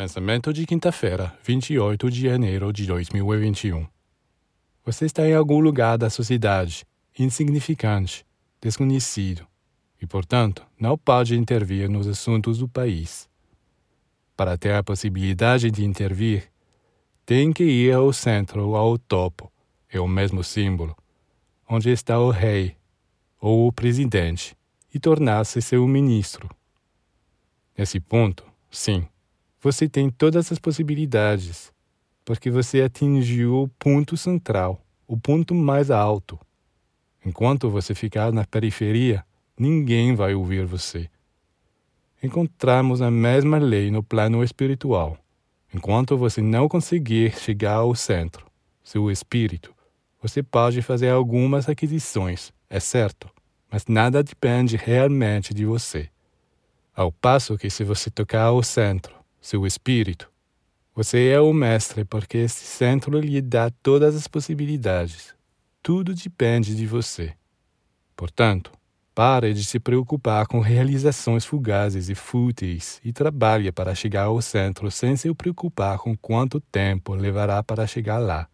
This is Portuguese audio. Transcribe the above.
Pensamento de quinta-feira, 28 de janeiro de 2021. Você está em algum lugar da sociedade, insignificante, desconhecido, e, portanto, não pode intervir nos assuntos do país. Para ter a possibilidade de intervir, tem que ir ao centro ou ao topo, é o mesmo símbolo, onde está o rei ou o presidente, e tornar-se seu ministro. Nesse ponto, sim você tem todas as possibilidades, porque você atingiu o ponto central, o ponto mais alto. Enquanto você ficar na periferia, ninguém vai ouvir você. Encontramos a mesma lei no plano espiritual. Enquanto você não conseguir chegar ao centro, seu espírito, você pode fazer algumas aquisições, é certo, mas nada depende realmente de você. Ao passo que, se você tocar ao centro, seu espírito. Você é o mestre porque esse centro lhe dá todas as possibilidades. Tudo depende de você. Portanto, pare de se preocupar com realizações fugazes e fúteis e trabalhe para chegar ao centro sem se preocupar com quanto tempo levará para chegar lá.